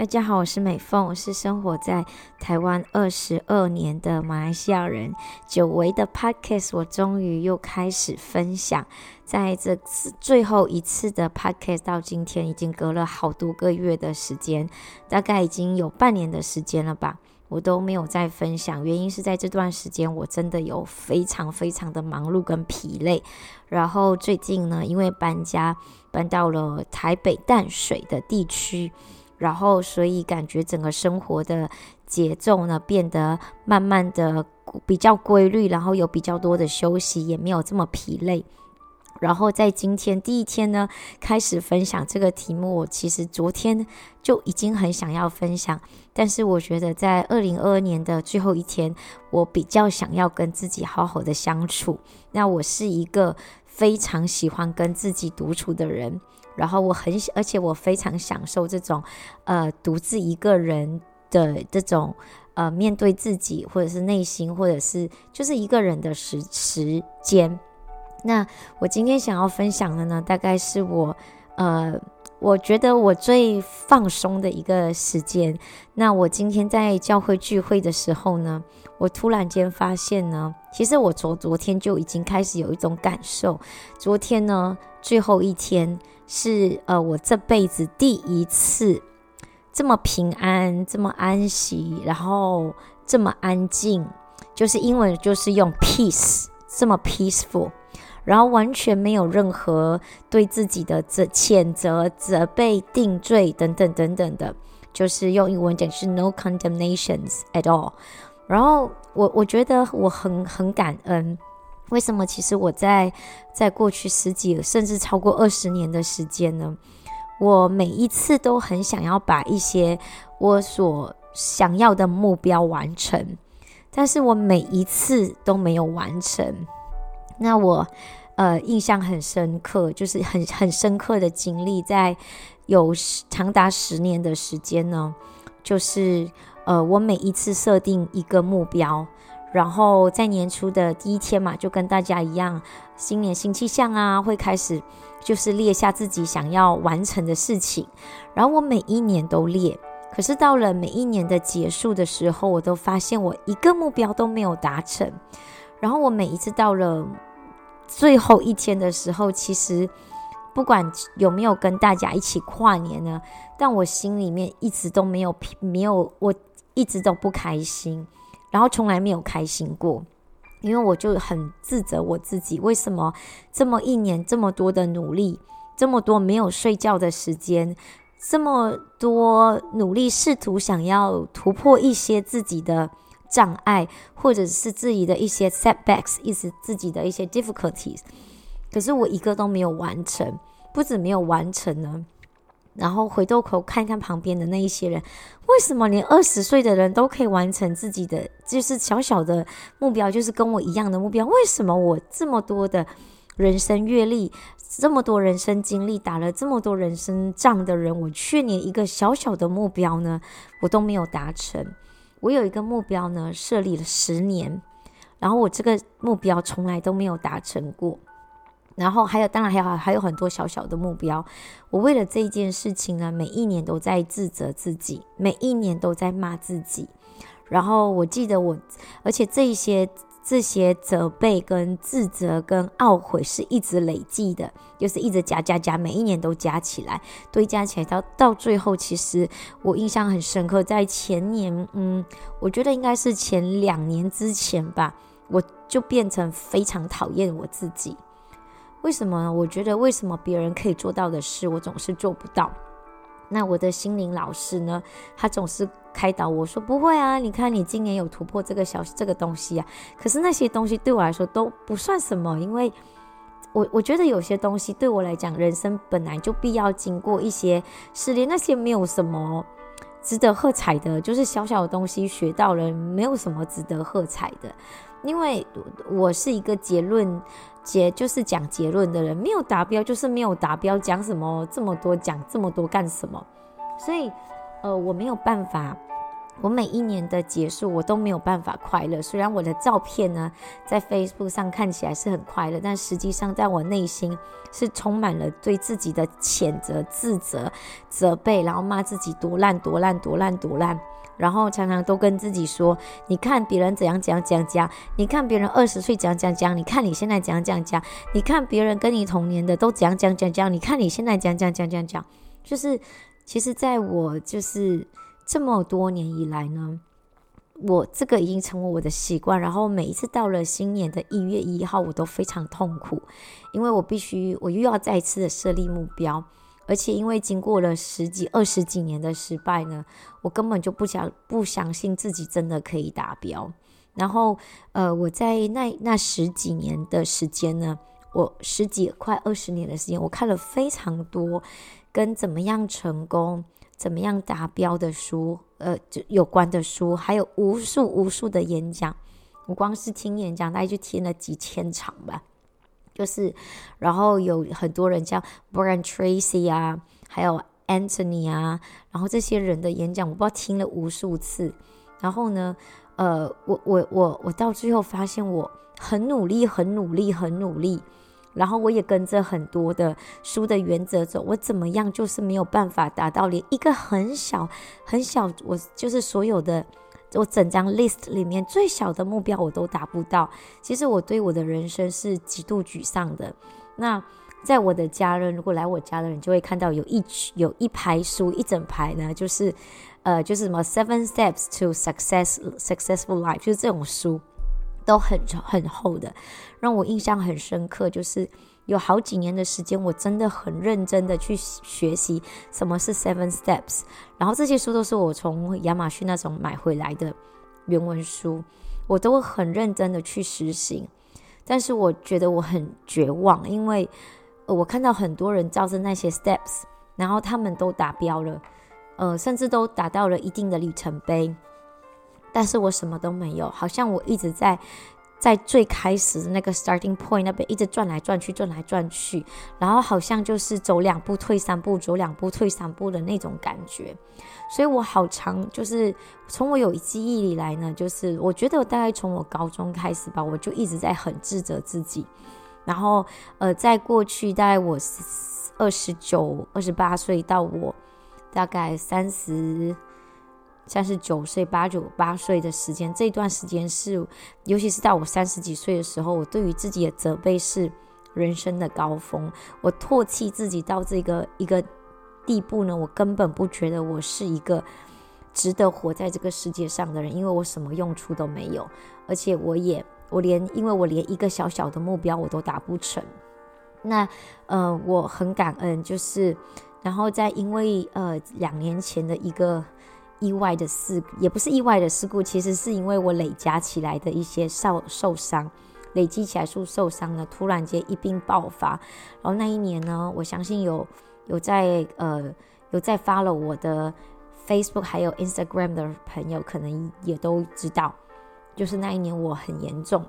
大家好，我是美凤，我是生活在台湾二十二年的马来西亚人。久违的 Podcast，我终于又开始分享。在这次最后一次的 Podcast 到今天，已经隔了好多个月的时间，大概已经有半年的时间了吧，我都没有再分享。原因是在这段时间，我真的有非常非常的忙碌跟疲累。然后最近呢，因为搬家搬到了台北淡水的地区。然后，所以感觉整个生活的节奏呢，变得慢慢的比较规律，然后有比较多的休息，也没有这么疲累。然后在今天第一天呢，开始分享这个题目。我其实昨天就已经很想要分享，但是我觉得在二零二二年的最后一天，我比较想要跟自己好好的相处。那我是一个非常喜欢跟自己独处的人。然后我很，而且我非常享受这种，呃，独自一个人的这种，呃，面对自己，或者是内心，或者是就是一个人的时时间。那我今天想要分享的呢，大概是我，呃，我觉得我最放松的一个时间。那我今天在教会聚会的时候呢，我突然间发现呢，其实我昨昨天就已经开始有一种感受。昨天呢，最后一天。是呃，我这辈子第一次这么平安，这么安息，然后这么安静，就是英文就是用 peace，这么 peaceful，然后完全没有任何对自己的责谴责、责备、定罪等等等等的，就是用英文讲是 no condemnations at all。然后我我觉得我很很感恩。为什么？其实我在在过去十几甚至超过二十年的时间呢，我每一次都很想要把一些我所想要的目标完成，但是我每一次都没有完成。那我呃印象很深刻，就是很很深刻的经历，在有长达十年的时间呢，就是呃我每一次设定一个目标。然后在年初的第一天嘛，就跟大家一样，新年新气象啊，会开始就是列下自己想要完成的事情。然后我每一年都列，可是到了每一年的结束的时候，我都发现我一个目标都没有达成。然后我每一次到了最后一天的时候，其实不管有没有跟大家一起跨年呢，但我心里面一直都没有没有，我一直都不开心。然后从来没有开心过，因为我就很自责我自己，为什么这么一年这么多的努力，这么多没有睡觉的时间，这么多努力试图想要突破一些自己的障碍，或者是自己的一些 setbacks，意思自己的一些 difficulties，可是我一个都没有完成，不止没有完成呢。然后回过头看看旁边的那一些人，为什么连二十岁的人都可以完成自己的就是小小的目标，就是跟我一样的目标？为什么我这么多的人生阅历，这么多人生经历，打了这么多人生仗的人，我却连一个小小的目标呢，我都没有达成？我有一个目标呢，设立了十年，然后我这个目标从来都没有达成过。然后还有，当然还有还有很多小小的目标。我为了这件事情呢，每一年都在自责自己，每一年都在骂自己。然后我记得我，而且这些这些责备跟自责跟懊悔是一直累积的，就是一直加加加，每一年都加起来，堆加起来到到最后，其实我印象很深刻，在前年，嗯，我觉得应该是前两年之前吧，我就变成非常讨厌我自己。为什么？我觉得为什么别人可以做到的事，我总是做不到？那我的心灵老师呢？他总是开导我说：“不会啊，你看你今年有突破这个小这个东西啊。”可是那些东西对我来说都不算什么，因为我我觉得有些东西对我来讲，人生本来就必要经过一些试炼，那些没有什么值得喝彩的，就是小小的东西学到了，没有什么值得喝彩的。因为我是一个结论结就是讲结论的人，没有达标就是没有达标，讲什么这么多讲这么多干什么？所以，呃，我没有办法我每一年的结束，我都没有办法快乐。虽然我的照片呢，在 Facebook 上看起来是很快乐，但实际上在我内心是充满了对自己的谴责、自责、责备，然后骂自己多烂、多烂、多烂、多烂。然后常常都跟自己说：“你看别人怎样怎样怎样讲，你看别人二十岁怎样怎样讲，你看你现在怎样怎样讲，你看别人跟你同年的都怎样怎样怎样讲，你看你现在怎样怎样怎样讲。”就是，其实在我就是。这么多年以来呢，我这个已经成为我的习惯。然后每一次到了新年的一月一号，我都非常痛苦，因为我必须，我又要再次的设立目标，而且因为经过了十几、二十几年的失败呢，我根本就不想不相信自己真的可以达标。然后，呃，我在那那十几年的时间呢，我十几快二十年的时间，我看了非常多跟怎么样成功。怎么样达标的书，呃，就有关的书，还有无数无数的演讲。我光是听演讲，大概就听了几千场吧。就是，然后有很多人叫 Brian Tracy 啊，还有 Anthony 啊，然后这些人的演讲，我不知道听了无数次。然后呢，呃，我我我我到最后发现，我很努力，很努力，很努力。然后我也跟着很多的书的原则走，我怎么样就是没有办法达到连一个很小很小，我就是所有的我整张 list 里面最小的目标我都达不到。其实我对我的人生是极度沮丧的。那在我的家人，如果来我家的人就会看到有一有一排书，一整排呢，就是呃就是什么 Seven Steps to Success Successful Life，就是这种书。都很很厚的，让我印象很深刻。就是有好几年的时间，我真的很认真的去学习什么是 Seven Steps。然后这些书都是我从亚马逊那种买回来的原文书，我都很认真的去实行。但是我觉得我很绝望，因为我看到很多人照着那些 Steps，然后他们都达标了，呃，甚至都达到了一定的里程碑。但是我什么都没有，好像我一直在在最开始的那个 starting point 那边一直转来转去，转来转去，然后好像就是走两步退三步，走两步退三步的那种感觉。所以我好长，就是从我有记忆以来呢，就是我觉得大概从我高中开始吧，我就一直在很自责自己。然后呃，在过去大概我二十九、二十八岁到我大概三十。三十九岁、八九八岁的时间，这段时间是，尤其是到我三十几岁的时候，我对于自己的责备是人生的高峰。我唾弃自己到这个一个地步呢，我根本不觉得我是一个值得活在这个世界上的人，因为我什么用处都没有，而且我也我连因为我连一个小小的目标我都达不成。那呃，我很感恩，就是然后在因为呃两年前的一个。意外的事也不是意外的事故，其实是因为我累加起来的一些受受伤，累积起来受受伤呢，突然间一并爆发。然后那一年呢，我相信有有在呃有在 follow 我的 Facebook 还有 Instagram 的朋友，可能也都知道，就是那一年我很严重，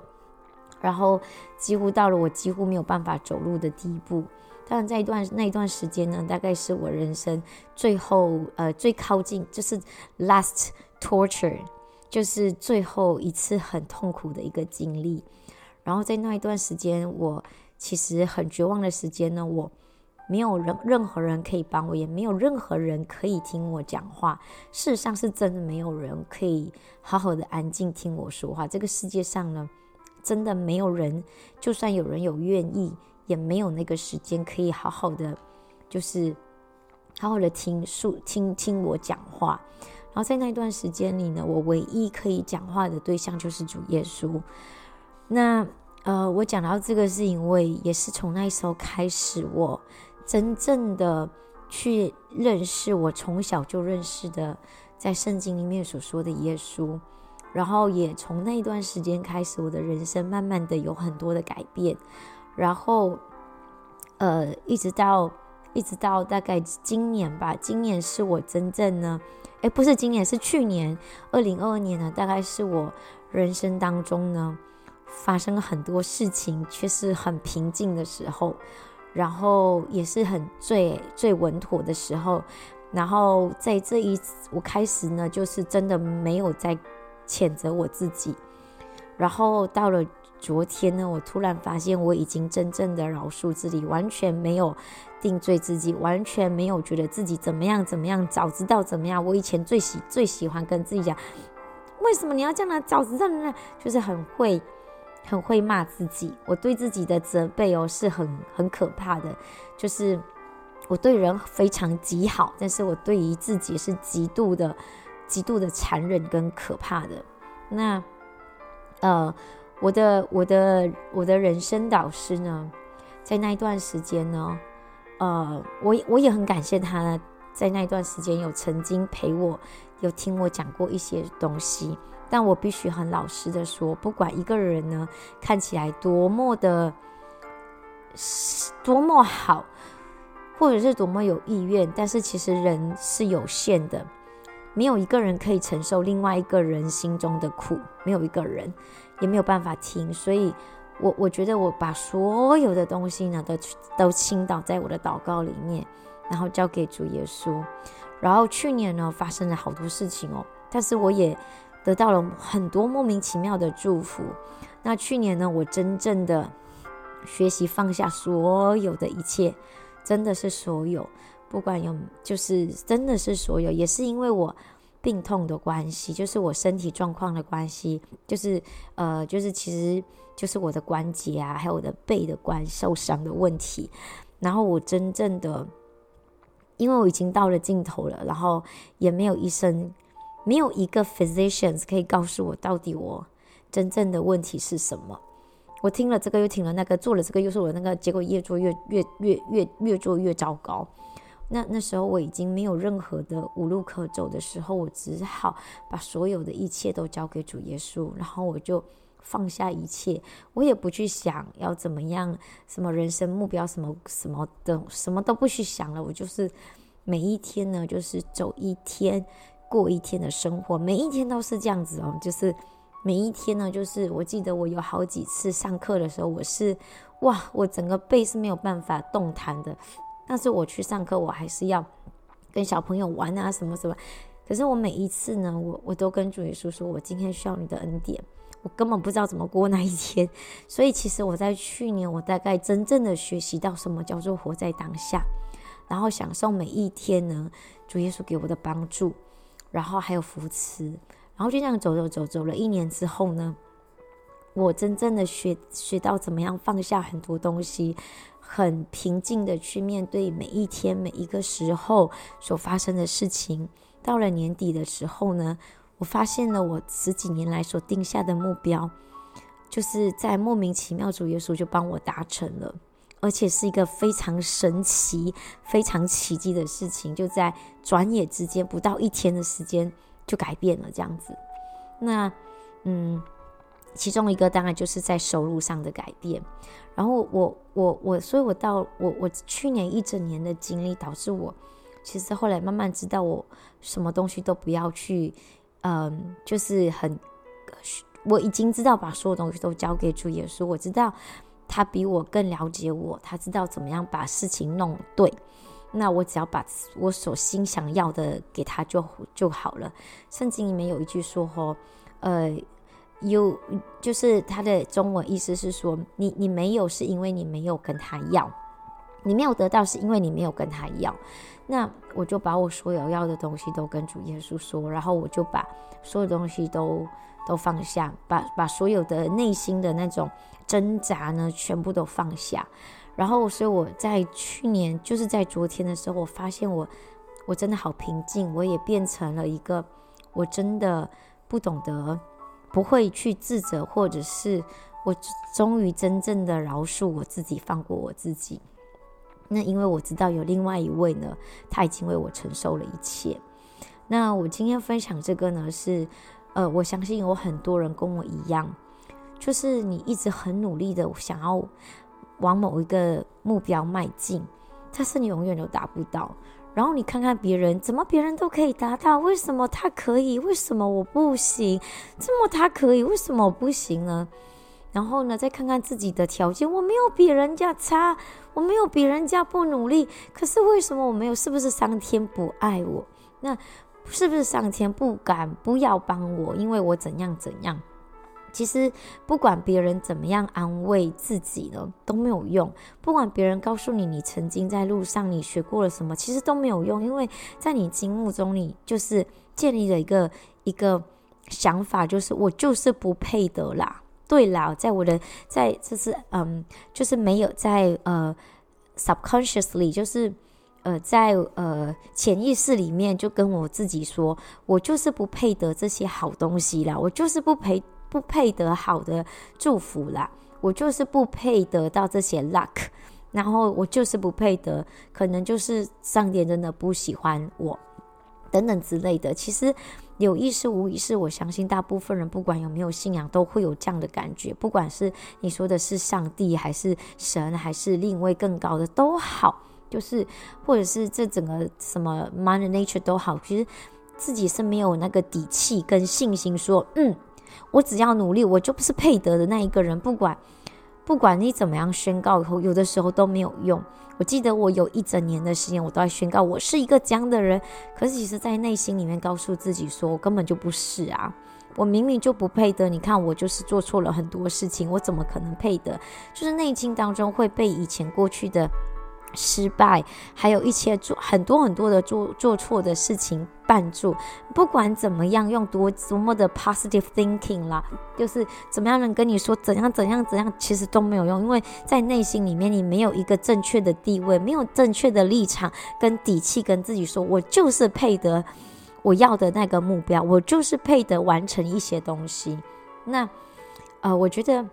然后几乎到了我几乎没有办法走路的地步。但在一段那一段时间呢，大概是我人生最后呃最靠近，就是 last torture，就是最后一次很痛苦的一个经历。然后在那一段时间，我其实很绝望的时间呢，我没有任任何人可以帮我，也没有任何人可以听我讲话。事实上是真的没有人可以好好的安静听我说话。这个世界上呢，真的没有人，就算有人有愿意。也没有那个时间可以好好的，就是好好的听述听听我讲话。然后在那段时间里呢，我唯一可以讲话的对象就是主耶稣。那呃，我讲到这个是因为也是从那时候开始，我真正的去认识我从小就认识的，在圣经里面所说的耶稣。然后也从那段时间开始，我的人生慢慢的有很多的改变。然后，呃，一直到一直到大概今年吧，今年是我真正呢，诶，不是今年，是去年，二零二二年呢，大概是我人生当中呢发生了很多事情，却是很平静的时候，然后也是很最最稳妥的时候。然后在这一，我开始呢，就是真的没有在谴责我自己。然后到了昨天呢，我突然发现我已经真正的饶恕自己，完全没有定罪自己，完全没有觉得自己怎么样怎么样。早知道怎么样，我以前最喜最喜欢跟自己讲，为什么你要这样呢？早知道呢，就是很会很会骂自己。我对自己的责备哦，是很很可怕的，就是。我对人非常极好，但是我对于自己是极度的、极度的残忍跟可怕的。那，呃，我的、我的、我的人生导师呢，在那一段时间呢，呃，我我也很感谢他，在那一段时间有曾经陪我，有听我讲过一些东西。但我必须很老实的说，不管一个人呢，看起来多么的，多么好。或者是多么有意愿，但是其实人是有限的，没有一个人可以承受另外一个人心中的苦，没有一个人也没有办法听。所以我，我觉得我把所有的东西呢，都都倾倒在我的祷告里面，然后交给主耶稣。然后去年呢，发生了好多事情哦，但是我也得到了很多莫名其妙的祝福。那去年呢，我真正的学习放下所有的一切。真的是所有，不管有，就是真的是所有，也是因为我病痛的关系，就是我身体状况的关系，就是呃，就是其实就是我的关节啊，还有我的背的关受伤的问题。然后我真正的，因为我已经到了尽头了，然后也没有医生，没有一个 physicians 可以告诉我到底我真正的问题是什么。我听了这个又听了那个，做了这个又做了那个，结果越做越越越越越做越糟糕。那那时候我已经没有任何的无路可走的时候，我只好把所有的一切都交给主耶稣，然后我就放下一切，我也不去想要怎么样，什么人生目标，什么什么的，什么都不去想了。我就是每一天呢，就是走一天过一天的生活，每一天都是这样子哦，就是。每一天呢，就是我记得我有好几次上课的时候，我是哇，我整个背是没有办法动弹的。但是我去上课，我还是要跟小朋友玩啊，什么什么。可是我每一次呢，我我都跟主耶稣说，我今天需要你的恩典，我根本不知道怎么过那一天。所以其实我在去年，我大概真正的学习到什么叫做活在当下，然后享受每一天呢，主耶稣给我的帮助，然后还有扶持。然后就这样走走走走了一年之后呢，我真正的学学到怎么样放下很多东西，很平静的去面对每一天每一个时候所发生的事情。到了年底的时候呢，我发现了我十几年来所定下的目标，就是在莫名其妙主耶稣就帮我达成了，而且是一个非常神奇、非常奇迹的事情，就在转眼之间不到一天的时间。就改变了这样子，那嗯，其中一个当然就是在收入上的改变。然后我我我，所以我到我我去年一整年的经历，导致我其实后来慢慢知道，我什么东西都不要去，嗯，就是很，我已经知道把所有东西都交给主耶稣，我知道他比我更了解我，他知道怎么样把事情弄对。那我只要把我所心想要的给他就就好了。圣经里面有一句说：“吼，呃，有就是他的中文意思是说，你你没有是因为你没有跟他要，你没有得到是因为你没有跟他要。那我就把我所有要的东西都跟主耶稣说，然后我就把所有东西都都放下，把把所有的内心的那种挣扎呢，全部都放下。”然后，所以我在去年，就是在昨天的时候，我发现我，我真的好平静，我也变成了一个，我真的不懂得，不会去自责，或者是我终于真正的饶恕我自己，放过我自己。那因为我知道有另外一位呢，他已经为我承受了一切。那我今天分享这个呢，是，呃，我相信有很多人跟我一样，就是你一直很努力的想要。往某一个目标迈进，但是你永远都达不到。然后你看看别人，怎么别人都可以达到，为什么他可以？为什么我不行？这么他可以，为什么我不行呢？然后呢，再看看自己的条件，我没有比人家差，我没有比人家不努力，可是为什么我没有？是不是上天不爱我？那是不是上天不敢不要帮我？因为我怎样怎样？其实不管别人怎么样安慰自己呢，都没有用。不管别人告诉你，你曾经在路上你学过了什么，其实都没有用，因为在你心目中，你就是建立了一个一个想法，就是我就是不配得啦。对啦，在我的在就是嗯，就是没有在呃 subconsciously，就是呃在呃潜意识里面就跟我自己说，我就是不配得这些好东西啦，我就是不配。不配得好的祝福啦，我就是不配得到这些 luck，然后我就是不配得，可能就是上天真的不喜欢我，等等之类的。其实有意识无意识，我相信大部分人不管有没有信仰，都会有这样的感觉。不管是你说的是上帝，还是神，还是另一位更高的都好，就是或者是这整个什么 m o n e r nature 都好，其实自己是没有那个底气跟信心说，嗯。我只要努力，我就不是配得的那一个人。不管不管你怎么样宣告以后，有的时候都没有用。我记得我有一整年的时间，我都在宣告我是一个这样的人。可是其实，在内心里面告诉自己说，我根本就不是啊！我明明就不配得。你看，我就是做错了很多事情，我怎么可能配得？就是内心当中会被以前过去的。失败，还有一些做很多很多的做做错的事情绊住。不管怎么样，用多多么的 positive thinking 啦，就是怎么样能跟你说怎样怎样怎样，其实都没有用，因为在内心里面你没有一个正确的地位，没有正确的立场跟底气，跟自己说我就是配得我要的那个目标，我就是配得完成一些东西。那呃，我觉得。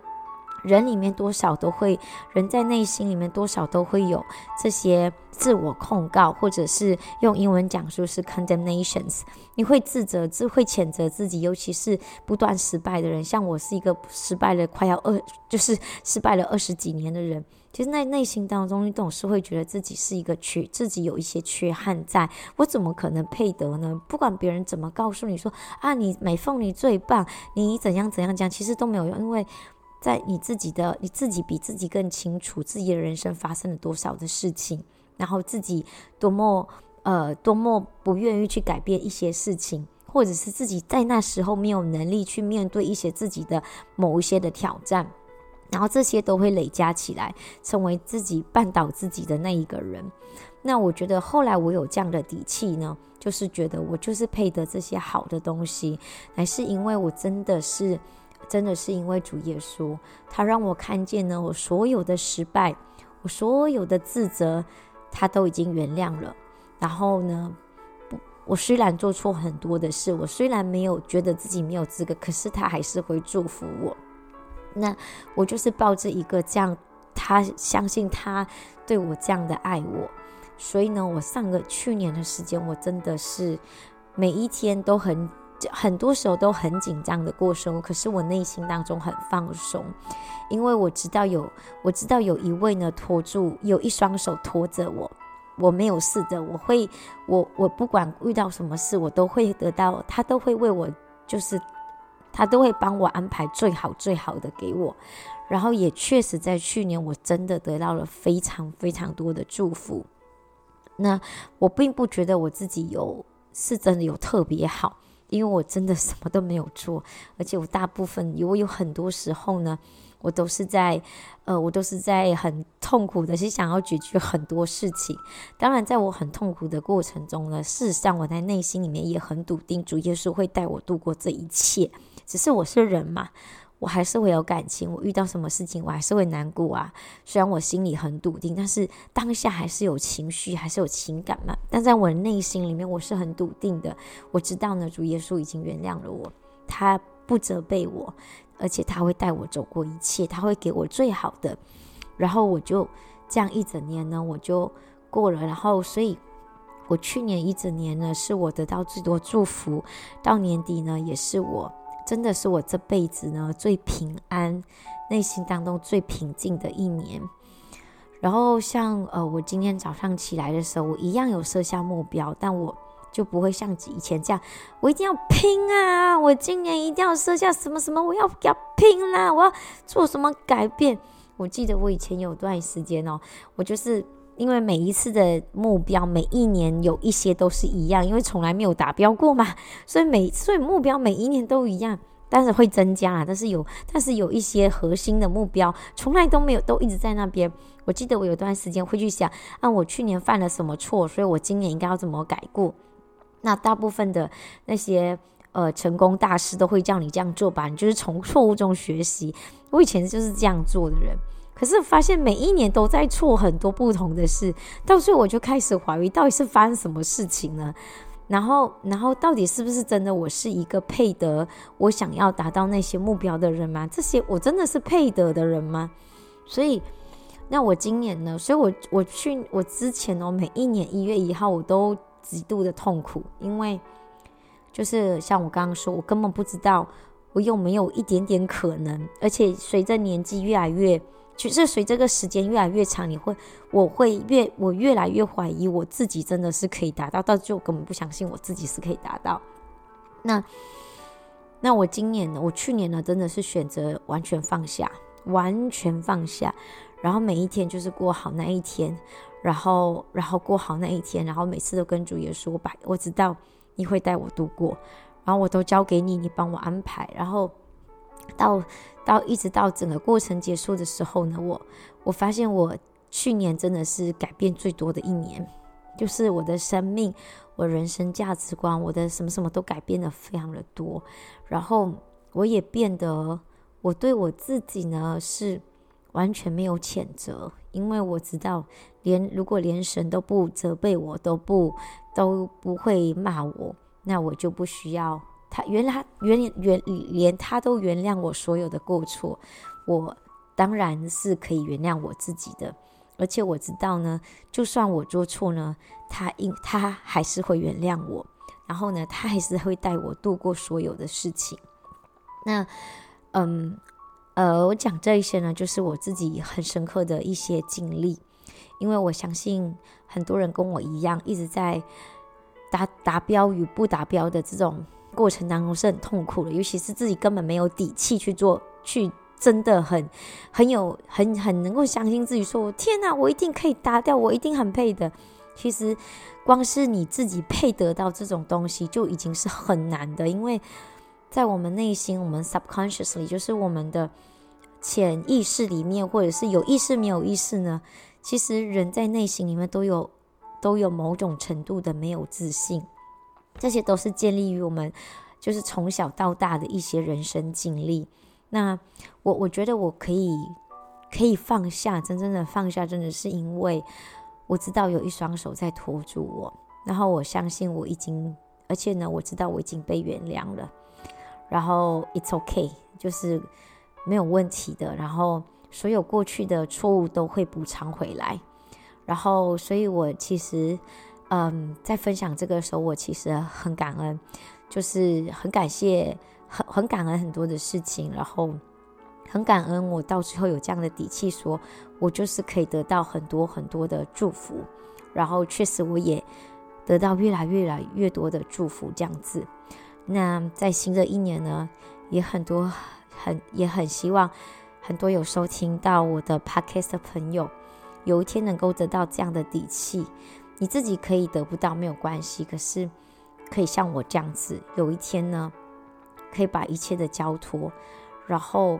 人里面多少都会，人在内心里面多少都会有这些自我控告，或者是用英文讲说是 condemnations。你会自责，自会谴责自己，尤其是不断失败的人。像我是一个失败了快要二，就是失败了二十几年的人。其实，在内心当中，你总是会觉得自己是一个缺，自己有一些缺憾在，在我怎么可能配得呢？不管别人怎么告诉你说啊，你美凤你最棒，你怎样怎样讲，其实都没有用，因为。在你自己的，你自己比自己更清楚自己的人生发生了多少的事情，然后自己多么呃多么不愿意去改变一些事情，或者是自己在那时候没有能力去面对一些自己的某一些的挑战，然后这些都会累加起来，成为自己绊倒自己的那一个人。那我觉得后来我有这样的底气呢，就是觉得我就是配得这些好的东西，还是因为我真的是。真的是因为主耶稣，他让我看见呢，我所有的失败，我所有的自责，他都已经原谅了。然后呢，我虽然做错很多的事，我虽然没有觉得自己没有资格，可是他还是会祝福我。那我就是抱着一个这样，他相信他对我这样的爱我，所以呢，我上个去年的时间，我真的是每一天都很。很多时候都很紧张的过生活，可是我内心当中很放松，因为我知道有，我知道有一位呢托住，有一双手托着我，我没有事的，我会，我我不管遇到什么事，我都会得到，他都会为我，就是他都会帮我安排最好最好的给我，然后也确实在去年我真的得到了非常非常多的祝福，那我并不觉得我自己有是真的有特别好。因为我真的什么都没有做，而且我大部分，我有很多时候呢，我都是在，呃，我都是在很痛苦的，是想要解决很多事情。当然，在我很痛苦的过程中呢，事实上我在内心里面也很笃定，主耶稣会带我度过这一切。只是我是人嘛。我还是会有感情，我遇到什么事情，我还是会难过啊。虽然我心里很笃定，但是当下还是有情绪，还是有情感嘛。但在我的内心里面，我是很笃定的。我知道呢，主耶稣已经原谅了我，他不责备我，而且他会带我走过一切，他会给我最好的。然后我就这样一整年呢，我就过了。然后，所以我去年一整年呢，是我得到最多祝福。到年底呢，也是我。真的是我这辈子呢最平安，内心当中最平静的一年。然后像呃，我今天早上起来的时候，我一样有设下目标，但我就不会像以前这样，我一定要拼啊！我今年一定要设下什么什么，我要要拼啦！我要做什么改变？我记得我以前有段时间哦，我就是因为每一次的目标，每一年有一些都是一样，因为从来没有达标过嘛，所以每所以目标每一年都一样。但是会增加啊，但是有，但是有一些核心的目标从来都没有，都一直在那边。我记得我有段时间会去想，啊，我去年犯了什么错，所以我今年应该要怎么改过。那大部分的那些呃成功大师都会叫你这样做吧，你就是从错误中学习。我以前就是这样做的人，可是发现每一年都在错很多不同的事，到最后我就开始怀疑，到底是发生什么事情呢？然后，然后到底是不是真的？我是一个配得我想要达到那些目标的人吗？这些我真的是配得的人吗？所以，那我今年呢？所以我我去我之前哦，每一年一月一号我都极度的痛苦，因为就是像我刚刚说，我根本不知道我有没有一点点可能，而且随着年纪越来越。其实随这个时间越来越长，你会，我会越，我越来越怀疑我自己真的是可以达到，到就根本不相信我自己是可以达到。那，那我今年呢？我去年呢？真的是选择完全放下，完全放下，然后每一天就是过好那一天，然后，然后过好那一天，然后每次都跟主耶稣拜，我知道你会带我度过，然后我都交给你，你帮我安排，然后。到到一直到整个过程结束的时候呢，我我发现我去年真的是改变最多的一年，就是我的生命、我人生价值观、我的什么什么都改变的非常的多。然后我也变得，我对我自己呢是完全没有谴责，因为我知道，连如果连神都不责备我，都不都不会骂我，那我就不需要。他原来原原连他都原谅我所有的过错，我当然是可以原谅我自己的，而且我知道呢，就算我做错呢，他应他还是会原谅我，然后呢，他还是会带我度过所有的事情。那，嗯，呃，我讲这一些呢，就是我自己很深刻的一些经历，因为我相信很多人跟我一样，一直在达达标与不达标的这种。过程当中是很痛苦的，尤其是自己根本没有底气去做，去真的很很有很很能够相信自己说，说天哪，我一定可以达掉，我一定很配的。其实光是你自己配得到这种东西就已经是很难的，因为在我们内心，我们 subconsciously 就是我们的潜意识里面，或者是有意识没有意识呢，其实人在内心里面都有都有某种程度的没有自信。这些都是建立于我们就是从小到大的一些人生经历。那我我觉得我可以可以放下，真正的放下，真的是因为我知道有一双手在托住我，然后我相信我已经，而且呢，我知道我已经被原谅了。然后 it's okay，就是没有问题的。然后所有过去的错误都会补偿回来。然后，所以我其实。嗯，在分享这个的时候，我其实很感恩，就是很感谢，很很感恩很多的事情，然后很感恩我到最后有这样的底气说，我就是可以得到很多很多的祝福，然后确实我也得到越来越来越多的祝福，这样子。那在新的一年呢，也很多很也很希望很多有收听到我的 podcast 的朋友，有一天能够得到这样的底气。你自己可以得不到没有关系，可是可以像我这样子，有一天呢，可以把一切的交托，然后，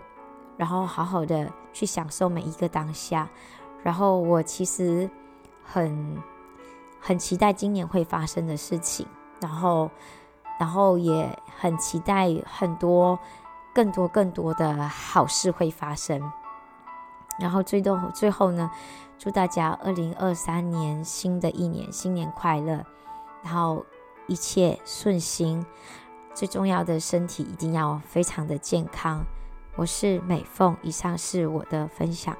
然后好好的去享受每一个当下。然后我其实很很期待今年会发生的事情，然后，然后也很期待很多更多更多的好事会发生。然后最后最后呢，祝大家二零二三年新的一年新年快乐，然后一切顺心，最重要的身体一定要非常的健康。我是美凤，以上是我的分享。